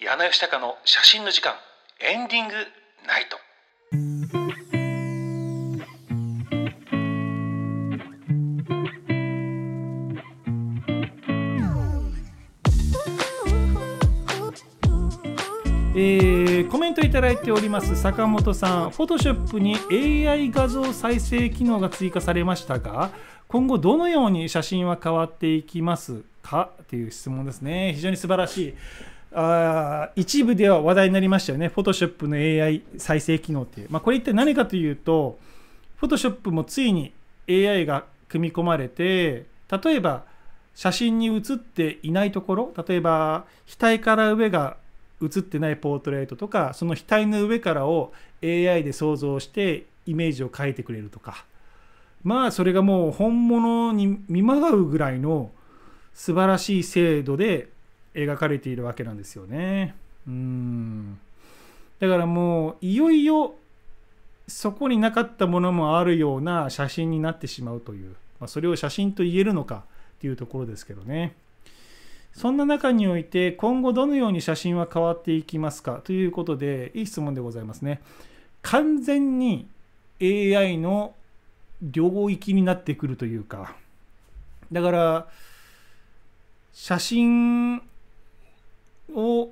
柳吉高の写真の時間エンディングナイトえーコメントいただいております坂本さん、フォトショップに AI 画像再生機能が追加されましたが、今後どのように写真は変わっていきますか？っていう質問ですね。非常に素晴らしい。あ一部では話題になりましたよね。フォトショップの AI 再生機能っていう。まあ、これ一体何かというと、フォトショップもついに AI が組み込まれて、例えば写真に写っていないところ、例えば額から上が写ってないポートレートとかその額の上からを AI で想像してイメージを描いてくれるとかまあそれがもう本物に見まがうぐらいの素晴らしい精度で描かれているわけなんですよね。うんだからもういよいよそこになかったものもあるような写真になってしまうという、まあ、それを写真と言えるのかっていうところですけどね。そんな中において今後どのように写真は変わっていきますかということでいい質問でございますね。完全に AI の領域になってくるというかだから写真を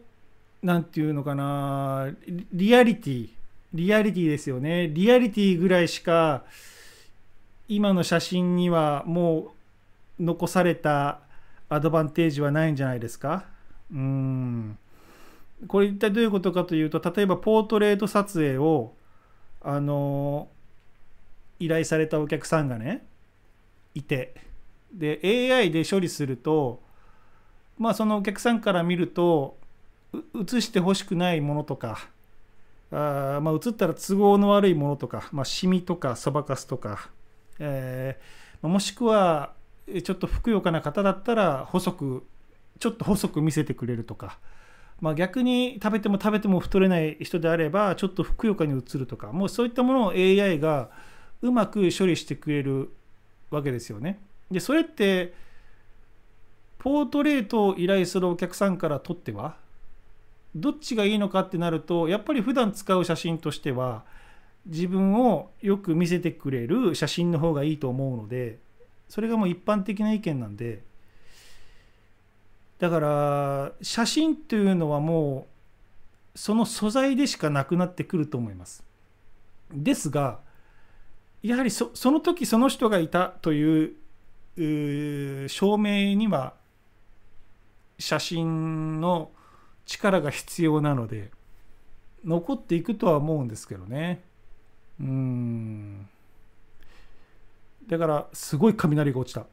何て言うのかなリアリティリアリティですよね。リアリティぐらいしか今の写真にはもう残されたアドバンテージはないんじゃないですか。うん。これ一体どういうことかというと例えばポートレート撮影をあの依頼されたお客さんがねいて。で AI で処理するとまあそのお客さんから見ると写してほしくないものとかあまあ写ったら都合の悪いものとか、まあ、シミとかそばかすとか、えー、もしくはちょっとふくよかな方だったら細くちょっと細く見せてくれるとか、まあ、逆に食べても食べても太れない人であればちょっとふくよかに映るとかもうそういったものを AI がうまく処理してくれるわけですよね。でそれってポートレートを依頼するお客さんからとってはどっちがいいのかってなるとやっぱり普段使う写真としては自分をよく見せてくれる写真の方がいいと思うのでそれがもう一般的な意見なんでだから写真というのはもうその素材でしかなくなってくると思います。ですがやはりその時その人がいたという証明には写真の力が必要なので残っていくとは思うんですけどね。うん。だからすごい雷が落ちた。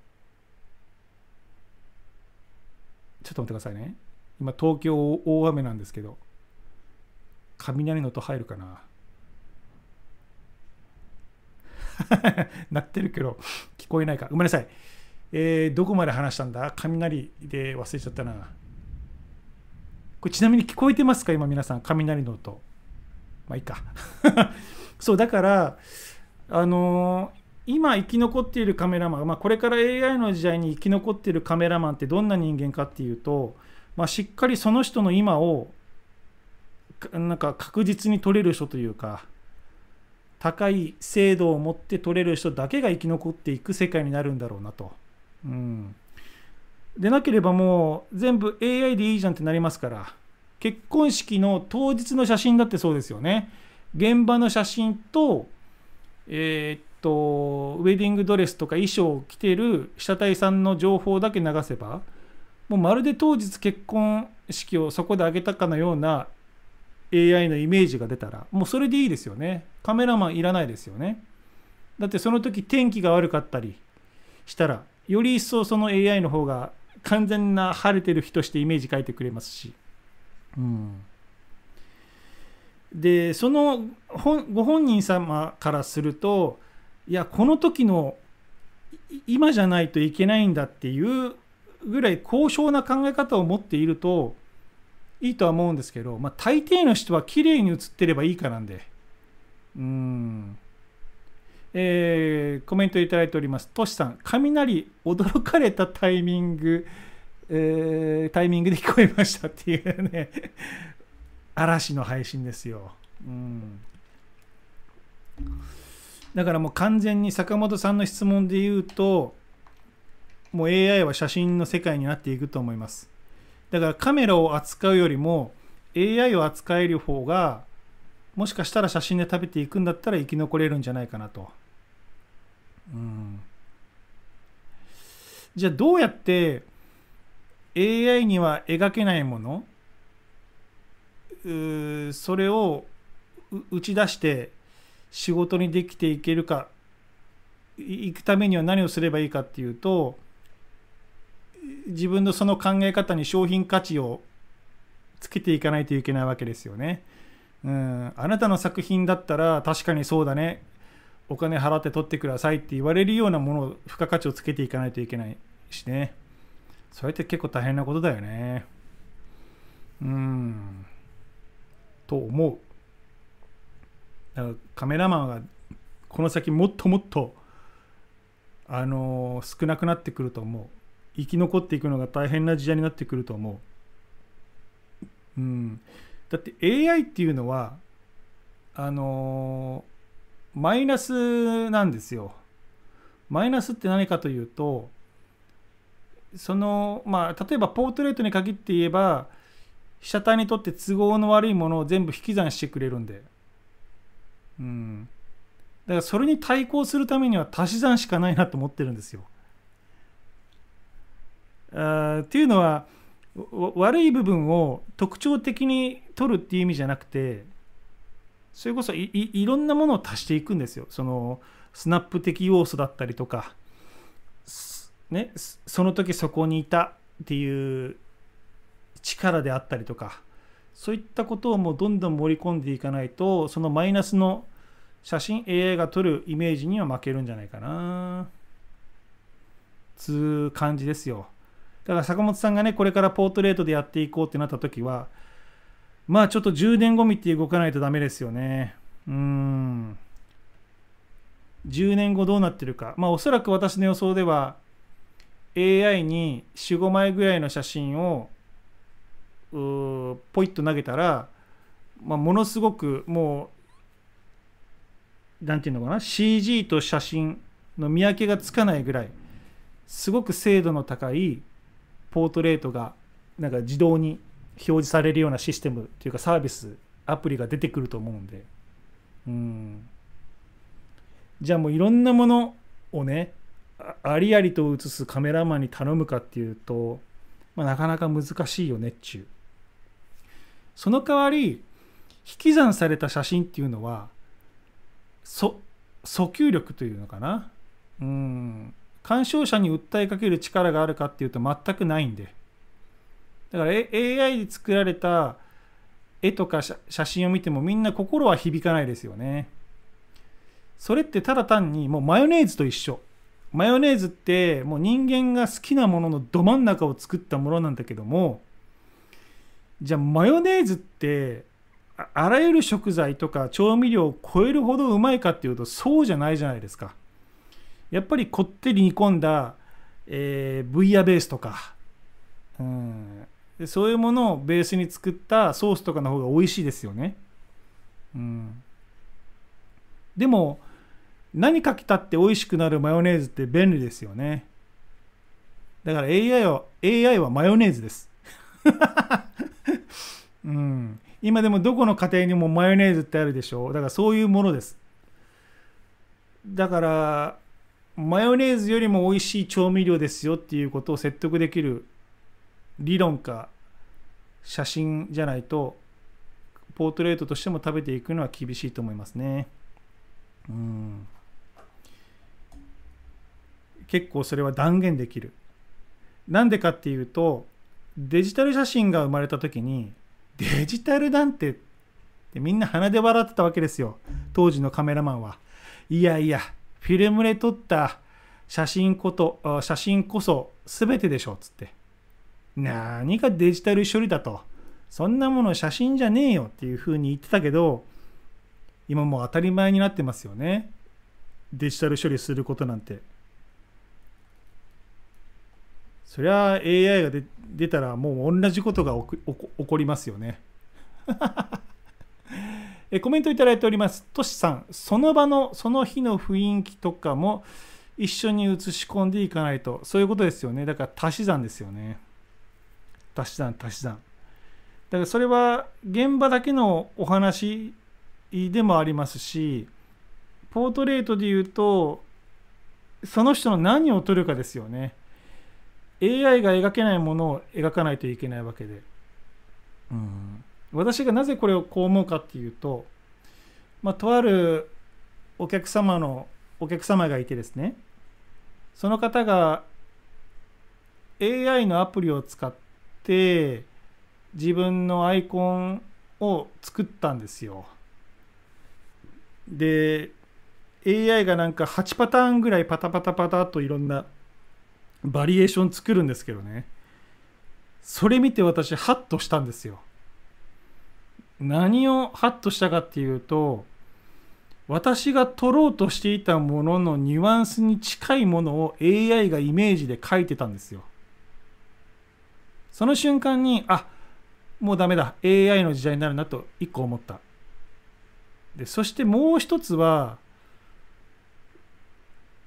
ちょっと待ってくださいね。今東京大雨なんですけど雷の音入るかな？鳴ってるけど聞こえないか？ごめんなさい。えー、どこまで話したんだ？雷で忘れちゃったな。これちなみに聞こえてますか？今皆さん雷の音。まあいいか。そうだからあのー今生き残っているカメラマン、まあ、これから AI の時代に生き残っているカメラマンってどんな人間かっていうと、まあ、しっかりその人の今をなんか確実に撮れる人というか高い精度を持って撮れる人だけが生き残っていく世界になるんだろうなと。うん、でなければもう全部 AI でいいじゃんってなりますから結婚式の当日の写真だってそうですよね。現場の写真と、えー、とウェディングドレスとか衣装を着てる被写体さんの情報だけ流せばもうまるで当日結婚式をそこで挙げたかのような AI のイメージが出たらもうそれでいいですよね。カメラマンいらないですよね。だってその時天気が悪かったりしたらより一層その AI の方が完全な晴れてる日としてイメージ描いてくれますし。うん。でそのご本人様からするといやこの時の今じゃないといけないんだっていうぐらい高尚な考え方を持っているといいとは思うんですけど、まあ、大抵の人は綺麗に写ってればいいかなんで。うん。えー、コメントいただいております。トシさん、雷驚かれたタイミングえータイミングで聞こえましたっていうね 嵐の配信ですよ、うん、だからもう完全に坂本さんの質問で言うともう AI は写真の世界になっていくと思いますだからカメラを扱うよりも AI を扱える方がもしかしたら写真で食べていくんだったら生き残れるんじゃないかなと。うん、じゃあどうやって AI には描けないものうそれを打ち出して仕事にできていけるかいくためには何をすればいいかっていうと自分のその考え方に商品価値をつけていかないといけないわけですよね。うん、あなたの作品だったら確かにそうだね。お金払って取ってくださいって言われるようなものを付加価値をつけていかないといけないしね。それって結構大変なことだよね。うん。と思う。だからカメラマンがこの先もっともっとあのー少なくなってくると思う。生き残っていくのが大変な時代になってくると思う。うん。だって AI っていうのはあのーマイナスなんですよ。マイナスって何かというとそのまあ例えばポートレートに限って言えば被写体にとって都合の悪いものを全部引き算してくれるんで。うん。だからそれに対抗するためには足し算しかないなと思ってるんですよ。あっていうのは悪い部分を特徴的に取るっていう意味じゃなくてそれこそいいろんなものを足していくんですよ。そのスナップ的要素だったりとか、ね、その時そこにいたっていう力であったりとかそういったことをもうどんどん盛り込んでいかないとそのマイナスの写真 AI が撮るイメージには負けるんじゃないかな。つう感じですよ。だから坂本さんがねこれからポートレートでやっていこうってなった時はまあちょっと10年後見て動かないとダメですよね。うん。10年後どうなってるか。まあおそらく私の予想では AI に45枚ぐらいの写真をうポイッと投げたら、まあ、ものすごくもうなんていうのかな。CG と写真の見分けがつかないぐらいすごく精度の高いポートレートがなんか自動に表示されるようなシステムっていうかサービスアプリが出てくると思うんで。うん。じゃあもういろんなものをねありありと映すカメラマンに頼むかっていうと、まあ、なかなか難しいよねっちゅう。その代わり引き算された写真っていうのは訴求力というのかな。うん。鑑賞者に訴えかける力があるかっていうと全くないんで。だから A- AI で作られた絵とか写真を見てもみんな心は響かないですよね。それってただ単にもうマヨネーズと一緒。マヨネーズってもう人間が好きなもののど真ん中を作ったものなんだけどもじゃあマヨネーズってあらゆる食材とか調味料を超えるほどうまいかっていうとそうじゃないじゃないですか。やっぱりこってり煮込んだ、えーブイヤベースとか、うん、そういうものをベースに作ったソースとかの方が美味しいですよね、うん、でも何かけたって美味しくなるマヨネーズって便利ですよね。だから AI は AI はマヨネーズです。うん、今でもどこの家庭にもマヨネーズってあるでしょう。だからそういうものです。だからマヨネーズよりも美味しい調味料ですよっていうことを説得できる理論か写真じゃないとポートレートとしても食べていくのは厳しいと思いますね。うん。結構それは断言できる。なんでかっていうとデジタル写真が生まれた時にデジタルなんてってみんな鼻で笑ってたわけですよ。当時のカメラマンは。いやいやフィルムで撮った写真こと写真こそ全てでしょっつって。何がデジタル処理だと。そんなもの写真じゃねえよっていうふうに言ってたけど今もう当たり前になってますよね。デジタル処理することなんて。そりゃ AI が出たらもう同じことが起こ起こ起こりますよね。えコメントいただいております。としさんその場のその日の雰囲気とかも一緒に映し込んでいかないと。そういうことですよね。だから足し算ですよね。足し算足し算。だからそれは現場だけのお話でもありますしポートレートで言うとその人の何を撮るかですよね。AI が描けないものを描かないといけないわけで、うん、私がなぜこれをこう思うかっていうと、まあ、とあるお客様のお客様がいてですね。その方が AI のアプリを使って自分のアイコンを作ったんですよ。で AI がなんか8パターンぐらいパタパタパタといろんなバリエーション作るんですけどね。それ見て私ハッとしたんですよ。何をハッとしたかっていうと私が撮ろうとしていたもののニュアンスに近いものを AI がイメージで書いてたんですよ。その瞬間にあもうダメだ。AI の時代になるなと一個思った。でそしてもう一つは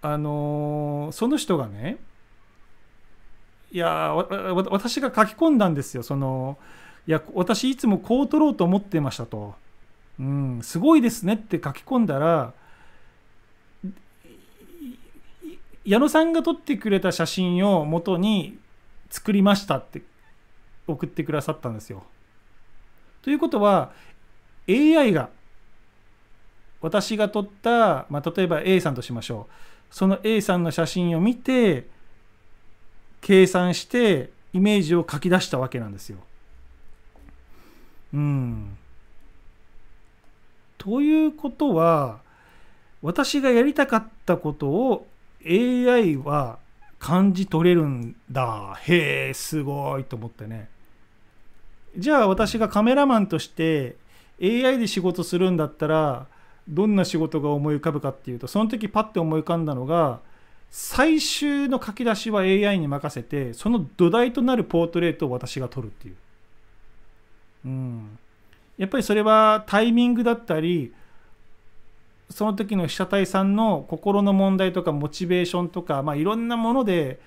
あのー、その人がねいや私が書き込んだんですよ。そのいや私いつもこう撮ろうと思ってましたと、うん、すごいですねって書き込んだら矢野さんが撮ってくれた写真を元に作りましたって送ってくださったんですよ。ということは AI が私が撮った、まあ、例えば A さんとしましょうその A さんの写真を見て計算してイメージを書き出したわけなんですよ。うん。ということは私がやりたかったことを AI は感じ取れるんだへえすごいと思ってねじゃあ私がカメラマンとして AI で仕事するんだったらどんな仕事が思い浮かぶかっていうとその時パッて思い浮かんだのが最終の書き出しは AI に任せてその土台となるポートレートを私が撮るっていう、うん、やっぱりそれはタイミングだったりその時の被写体さんの心の問題とかモチベーションとか、まあ、いろんなもので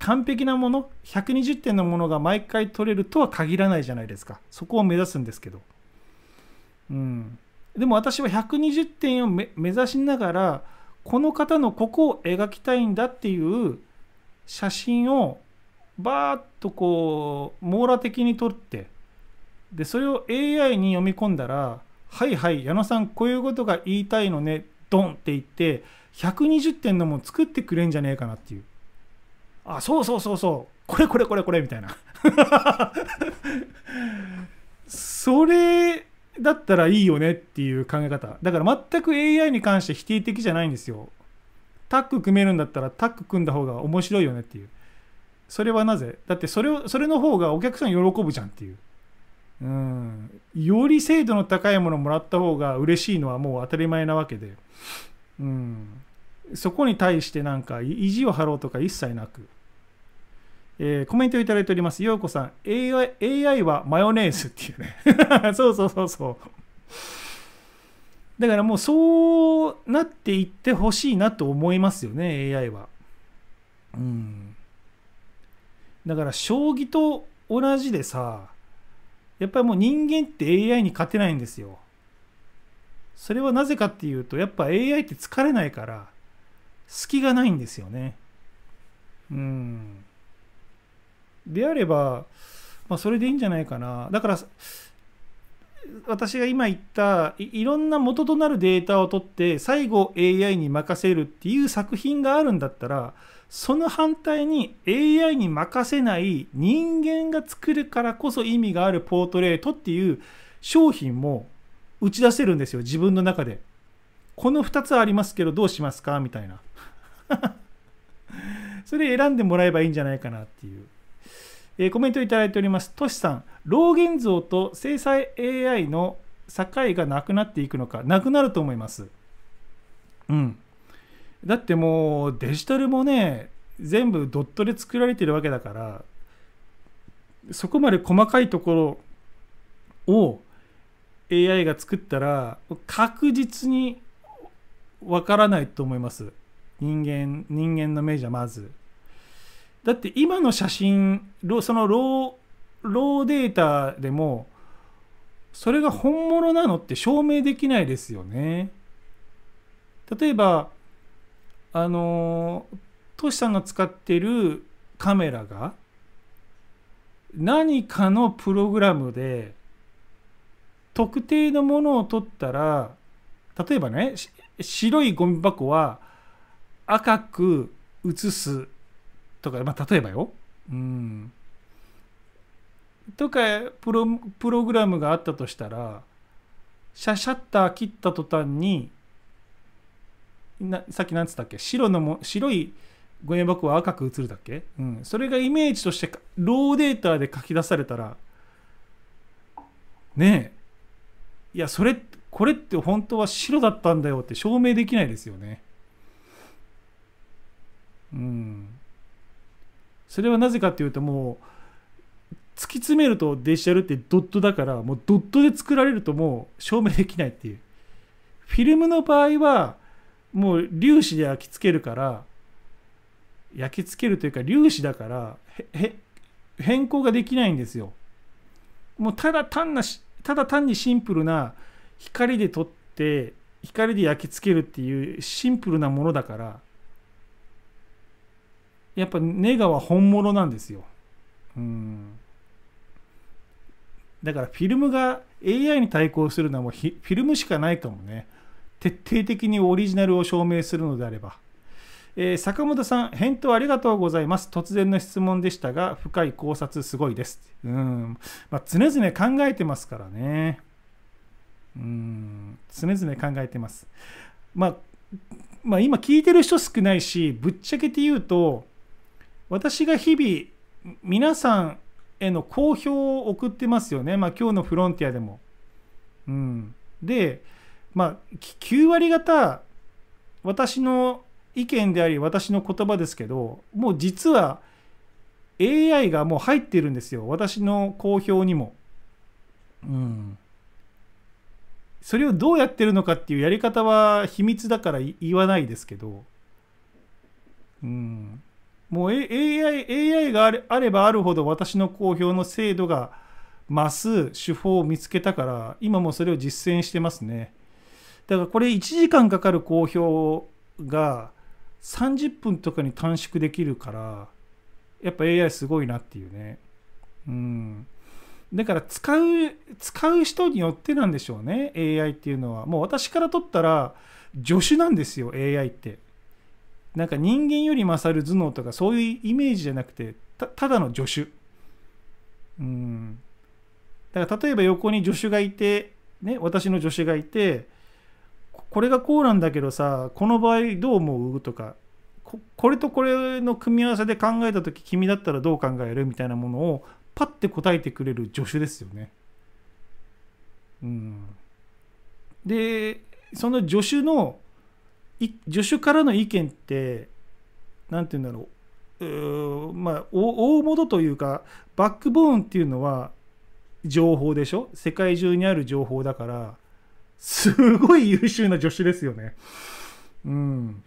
完璧なもの120点のものが毎回取れるとは限らないじゃないですか。そこを目指すんですけど、うん、でも私は120点を目指しながらこの方のここを描きたいんだっていう写真をバーッとこう網羅的に撮ってでそれを AI に読み込んだら「はいはい矢野さんこういうことが言いたいのねドン」って言って120点のもの作ってくれんじゃねえかなっていう。あそうそうそうそう。これこれこれこれみたいな。それだったらいいよねっていう考え方。だから全く AI に関して否定的じゃないんですよ。タッグ組めるんだったらタッグ組んだ方が面白いよねっていう。それはなぜ？だってそれをそれの方がお客さん喜ぶじゃんっていう。うん。より精度の高いものをもらった方が嬉しいのはもう当たり前なわけで。うん。そこに対してなんか意地を張ろうとか一切なく。えー、コメントいただいております。ようこさん、AI, AI はマヨネーズっていうね。そうそうそうそう。だからもうそうなっていってほしいなと思いますよね、AI は。うん。だから将棋と同じでさ、やっぱりもう人間って AI に勝てないんですよ。それはなぜかっていうと、やっぱ AI って疲れないから、隙がないんですよね。うん。であれば、まあ、それでいいんじゃないかな。だから私が今言ったいろんな元となるデータを取って最後 AI に任せるっていう作品があるんだったらその反対に AI に任せない人間が作るからこそ意味があるポートレートっていう商品も打ち出せるんですよ。自分の中で。この2つありますけどどうしますか？みたいな。それ選んでもらえばいいんじゃないかなっていう。えー、コメントいただいております。トシさん、老現像と制裁 AI の境がなくなっていくのか、なくなると思います。うん。だってもうデジタルもね、全部ドットで作られてるわけだからそこまで細かいところを AI が作ったら確実にわからないと思います人間人間の目じゃまずだって今の写真そのローローデータでもそれが本物なのって証明できないですよね。例えばあのトシさんが使ってるカメラが何かのプログラムで特定のものを取ったら例えばね白いゴミ箱は赤く写すとか、まあ、例えばよ。うん。とかプロプログラムがあったとしたらシャシャッター切った途端になさっき何つったっけ？白のも白いゴミ箱は赤く映るだっけ、うん、それがイメージとしてローデータで書き出されたらねえいやそれこれって本当は白だったんだよって証明できないですよね。うん。それはなぜかっていうともう突き詰めるとデジタルってドットだからもうドットで作られるともう証明できないっていう。フィルムの場合はもう粒子で焼き付けるから焼き付けるというか粒子だから変更ができないんですよ。もうただ単なただ単にシンプルな光で撮って光で焼き付けるっていうシンプルなものだからやっぱネガは本物なんですよ。うんだからフィルムが AI に対抗するのはもうフィルムしかないかもね。徹底的にオリジナルを証明するのであれば。えー、坂本さん、返答ありがとうございます。突然の質問でしたが、深い考察すごいです。うん。まあ、常々考えてますからね。うん常々考えてます。まあ、まあ、今聞いてる人少ないしぶっちゃけて言うと私が日々皆さんへの好評を送ってますよね、まあ、今日のフロンティアでも。うん、で、まあ、9割方私の意見であり私の言葉ですけどもう実は AI がもう入ってるんですよ。私の好評にも。うん。それをどうやってるのかっていうやり方は秘密だから言わないですけど、うん、もう AI, AI があれあればあるほど私の公表の精度が増す手法を見つけたから今もそれを実践してますね。だからこれ1時間かかる公表が30分とかに短縮できるからやっぱ AI すごいなっていうね。うん。だから使う使う人によってなんでしょうね AI っていうのは。もう私から取ったら助手なんですよ AI って。なんか人間より勝る頭脳とかそういうイメージじゃなくてただの助手。うん。だから例えば横に助手がいてね私の助手がいてこれがこうなんだけどさこの場合どう思う？とかこれとこれの組み合わせで考えた時君だったらどう考える？みたいなものをパッて答えてくれる助手ですよね。うん、でその助手の助手からの意見って何て言うんだろう。うまあ大元というかバックボーンっていうのは情報でしょ？世界中にある情報だからすごい優秀な助手ですよね。うん、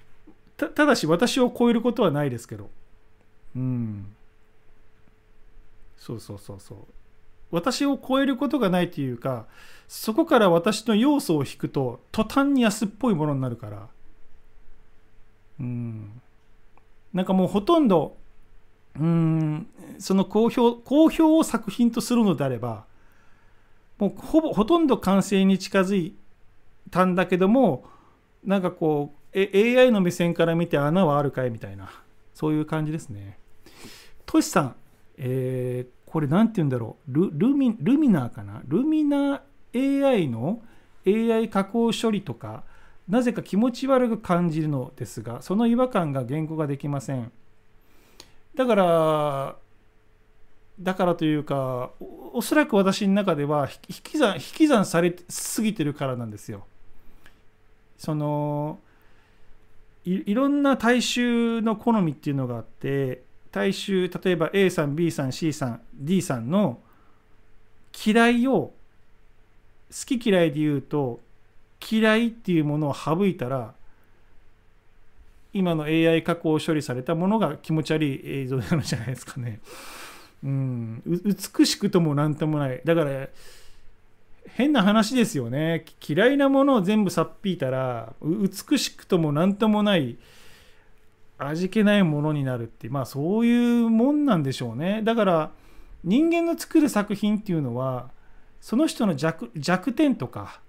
たただし私を超えることはないですけど。うん。そうそうそうそう。私を超えることがないというかそこから私の要素を引くと途端に安っぽいものになるから。うん。なんかもうほとんどうんその公表公表を作品とするのであればもうほぼほとんど完成に近づいたんだけどもなんかこうえ AI の目線から見て穴はあるかいみたいなそういう感じですね。トシさんえー、これ何て言うんだろう。ルルミルミナーかな？ルミナー AI の AI 加工処理とかなぜか気持ち悪く感じるのですがその違和感が言語ができません。だからだからというかおそらく私の中では引き算引き算されすぎてるからなんですよ。そのいろんな大衆の好みっていうのがあって大衆例えば A さん B さん C さん D さんの嫌いを好き嫌いで言うと嫌いっていうものを省いたら今の AI 加工処理されたものが気持ち悪い映像なんじゃないですかね。うん、美しくとも何ともない。だから変な話ですよね。嫌いなものを全部さっぴいたら美しくとも何ともない味気ないものになるってまあそういうもんなんでしょうね。だから人間の作る作品っていうのはその人の弱弱点とか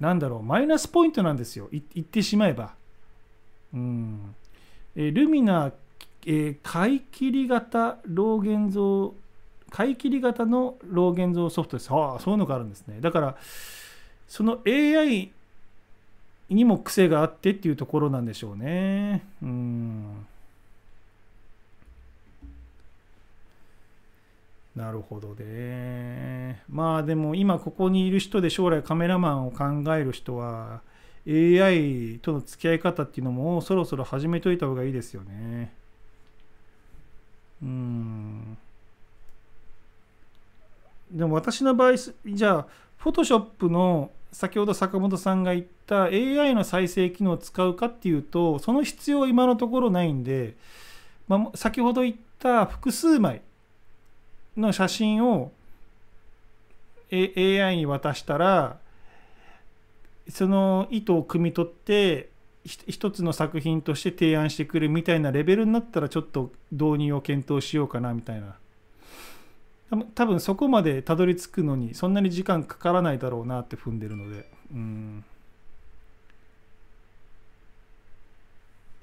なんだろうマイナスポイントなんですよ言ってしまえば。うんえルミナえー、買い切り型老現像買い切り型の老現像ソフトです。ああ、そういうのがあるんですね。だから、その AI にも癖があってっていうところなんでしょうね。うん。なるほどね。まあでも今ここにいる人で将来カメラマンを考える人は AI との付き合い方っていうのもそろそろ始めといた方がいいですよね。うん。でも私の場合じゃあフォトショップの先ほど坂本さんが言った AI の再生機能を使うかっていうとその必要は今のところないんで、まあ、先ほど言った複数枚の写真を AI に渡したらその意図を汲み取って一つの作品として提案してくるみたいなレベルになったらちょっと導入を検討しようかなみたいな。多分そこまでたどり着くのにそんなに時間かからないだろうなって踏んでるので。うん。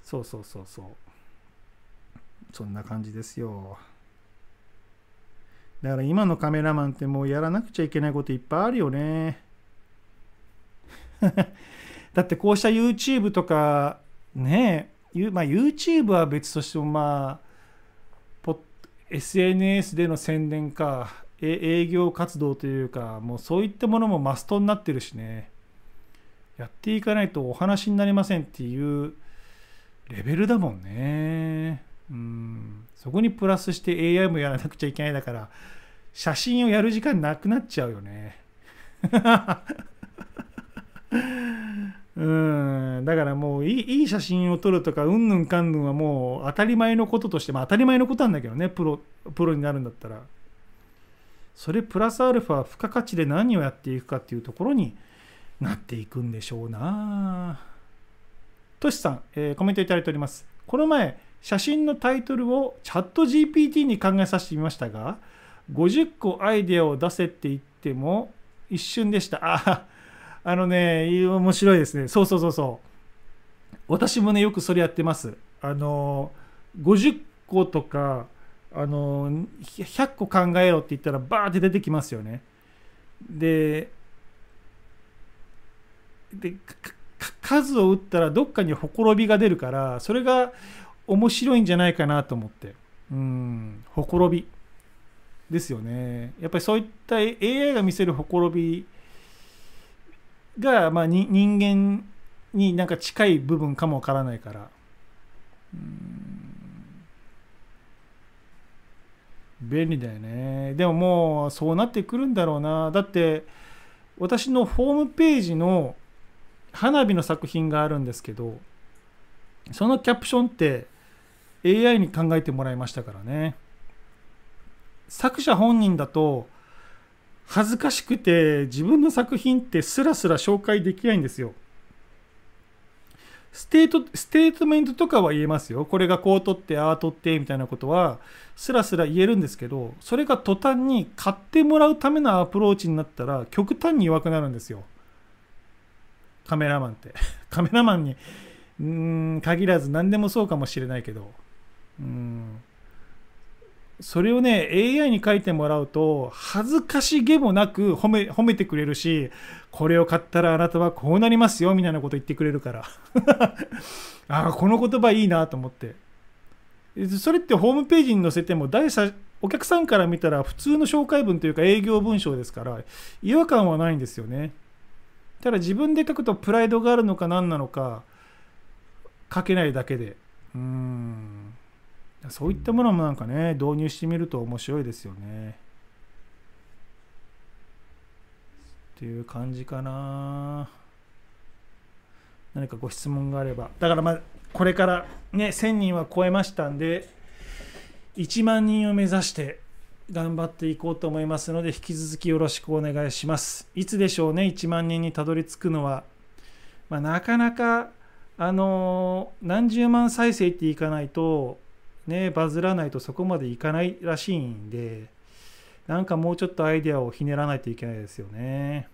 そうそうそうそう。そんな感じですよ。だから今のカメラマンってもうやらなくちゃいけないこといっぱいあるよね。だってこうした YouTube とかねまあ YouTube は別としてもまあ SNS での宣伝か営業活動というかもうそういったものもマストになってるしね。やっていかないとお話になりませんっていうレベルだもんね。うん。そこにプラスして AI もやらなくちゃいけないだから写真をやる時間なくなっちゃうよね。うん。だからもういい写真を撮るとかうんぬんかんぬんはもう当たり前のこととしてまあ当たり前のことなんだけどねプロプロになるんだったら。それプラスアルファ付加価値で何をやっていくかっていうところになっていくんでしょうな。トシさん、えー、コメントいただいております。この前写真のタイトルをチャット GPT に考えさせてみましたが50個アイデアを出せって言っても一瞬でしたああのね、面白いですね。そうそうそうそう。私もね、よくそれやってます。あの、50個とか、あの、100個考えろって言ったら、バーって出てきますよね。で、で、数を打ったらどっかにほころびが出るから、それが面白いんじゃないかなと思って。うん、ほころび。ですよね。やっぱりそういった AI が見せるほころびが、まあ、人間になんか近い部分かもわからないから。便利だよね。でももうそうなってくるんだろうな。だって私のホームページの花火の作品があるんですけど、そのキャプションって AI に考えてもらいましたからね。作者本人だと恥ずかしくて自分の作品ってスラスラ紹介できないんですよ。ステート、ステートメントとかは言えますよ。これがこう撮って、ああ撮ってみたいなことはスラスラ言えるんですけど、それが途端に買ってもらうためのアプローチになったら極端に弱くなるんですよ。カメラマンって。カメラマンに、うん、限らず何でもそうかもしれないけど。うん。それをね AI に書いてもらうと恥ずかしげもなく褒め褒めてくれるしこれを買ったらあなたはこうなりますよみたいなこと言ってくれるから。ああこの言葉いいなと思って。それってホームページに載せても第三お客さんから見たら普通の紹介文というか営業文章ですから違和感はないんですよね。ただ自分で書くとプライドがあるのか何なのか書けないだけで。うん。そういったものもなんかね導入してみると面白いですよね。っていう感じかな。何かご質問があれば。だからまあこれからね1000人は超えましたんで1万人を目指して頑張っていこうと思いますので引き続きよろしくお願いします。いつでしょうね1万人にたどり着くのは、まあ、なかなかあの何十万再生っていかないとねバズらないとそこまでいかないらしいんでなんかもうちょっとアイデアをひねらないといけないですよね。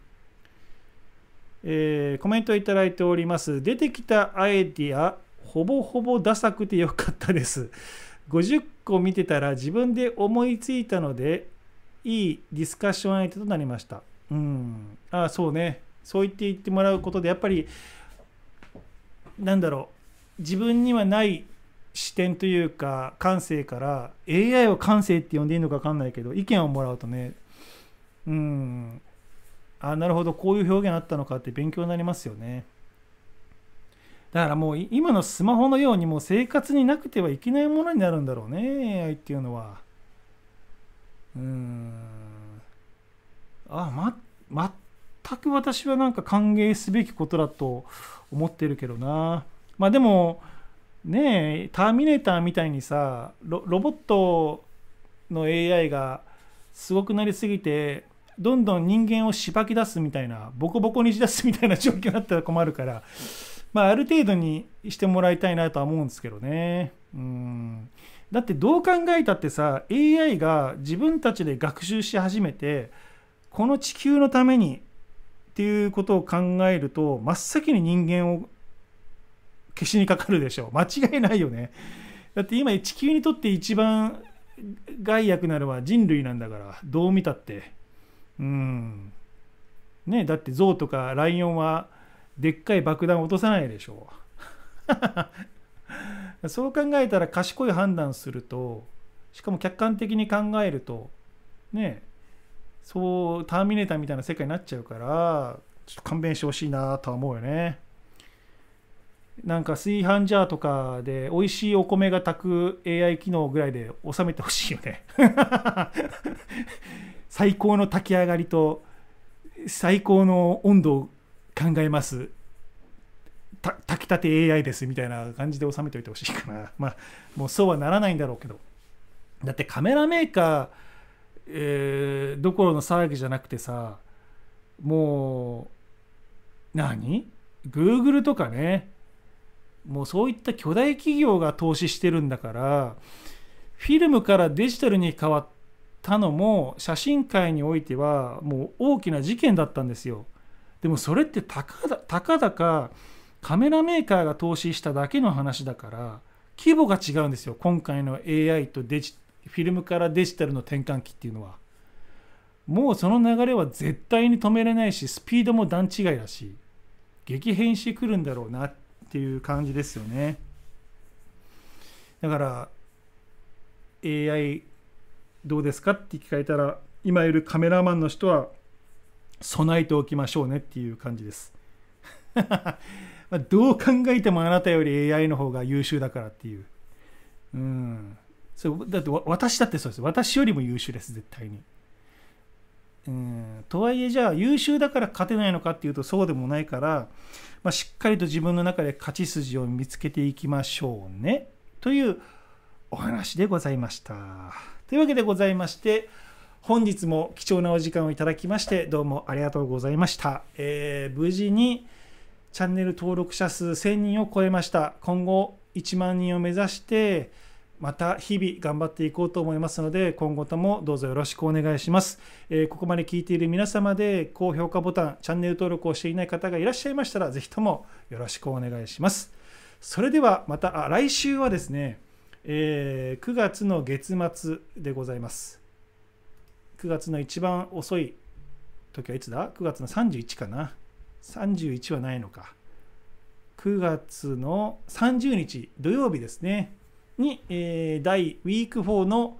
えー、コメントいただいております。出てきたアイディア、ほぼほぼダサくてよかったです。50個見てたら自分で思いついたので、いいディスカッション相手となりました。うん。ああ、そうね。そう言って言ってもらうことで、やっぱり、なんだろう。自分にはない視点というか感性から AI を感性って呼んでいいのか分かんないけど意見をもらうとねうん。あなるほど。こういう表現あったのかって勉強になりますよね。だからもう今のスマホのようにもう生活になくてはいけないものになるんだろうね AI っていうのは。うん。あま全く私はなんか歓迎すべきことだと思ってるけどな。まあでもねえターミネーターみたいにさロボットの AI がすごくなりすぎてどんどん人間をしばき出すみたいなボコボコにし出すみたいな状況になったら困るからまあある程度にしてもらいたいなとは思うんですけどね。うん。だってどう考えたってさ AI が自分たちで学習し始めてこの地球のためにっていうことを考えると真っ先に人間を消しにかかるでしょう。間違いないよね。だって今地球にとって一番害悪なのは人類なんだから。どう見たって。うん。ねだって象とかライオンはでっかい爆弾を落とさないでしょう。そう考えたら賢い判断するとしかも客観的に考えるとねそうターミネーターみたいな世界になっちゃうからちょっと勘弁してほしいなとは思うよね。なんか炊飯ジャーとかで美味しいお米が炊く AI 機能ぐらいで収めてほしいよね。最高の炊き上がりと最高の温度を考えます。炊きたて AI ですみたいな感じで収めておいてほしいかな。まあもうそうはならないんだろうけど。だってカメラメーカー、えー、どころの騒ぎじゃなくてさもう何？Google とかね。もうそういった巨大企業が投資してるんだからフィルムからデジタルに変わったのも写真界においてはもう大きな事件だったんですよ。でもそれってたかだたかだかカメラメーカーが投資しただけの話だから規模が違うんですよ。今回の AI とデジフィルムからデジタルの転換期っていうのはもうその流れは絶対に止めれないしスピードも段違いだし激変してくるんだろうなっていう感じですよね。だから AI どうですかって聞かれたら今いるカメラマンの人は備えておきましょうねっていう感じです。どう考えてもあなたより AI の方が優秀だからっていう。うん。そうだって私だってそうです私よりも優秀です絶対にうんとはいえじゃあ優秀だから勝てないのかっていうとそうでもないからまあ、しっかりと自分の中で勝ち筋を見つけていきましょうねというお話でございました。というわけでございまして本日も貴重なお時間をいただきましてどうもありがとうございました。えー、無事にチャンネル登録者数1000人を超えました。今後1万人を目指してまた日々頑張っていこうと思いますので今後ともどうぞよろしくお願いします、えー、ここまで聞いている皆様で高評価ボタンチャンネル登録をしていない方がいらっしゃいましたらぜひともよろしくお願いします。それではまたあ来週はですね、えー、9月の月末でございます。9月の一番遅い時はいつだ ?9 月の31かな。31はないのか。9月の30日土曜日ですね。に、えー、第ウィーク4の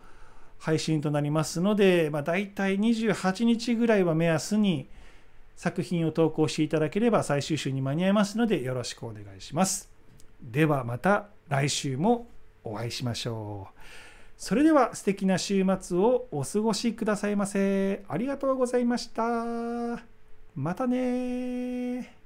配信となりますので、まあ、大体28日ぐらいは目安に作品を投稿していただければ最終週に間に合いますのでよろしくお願いします。ではまた来週もお会いしましょう。それでは素敵な週末をお過ごしくださいませ。ありがとうございました。またね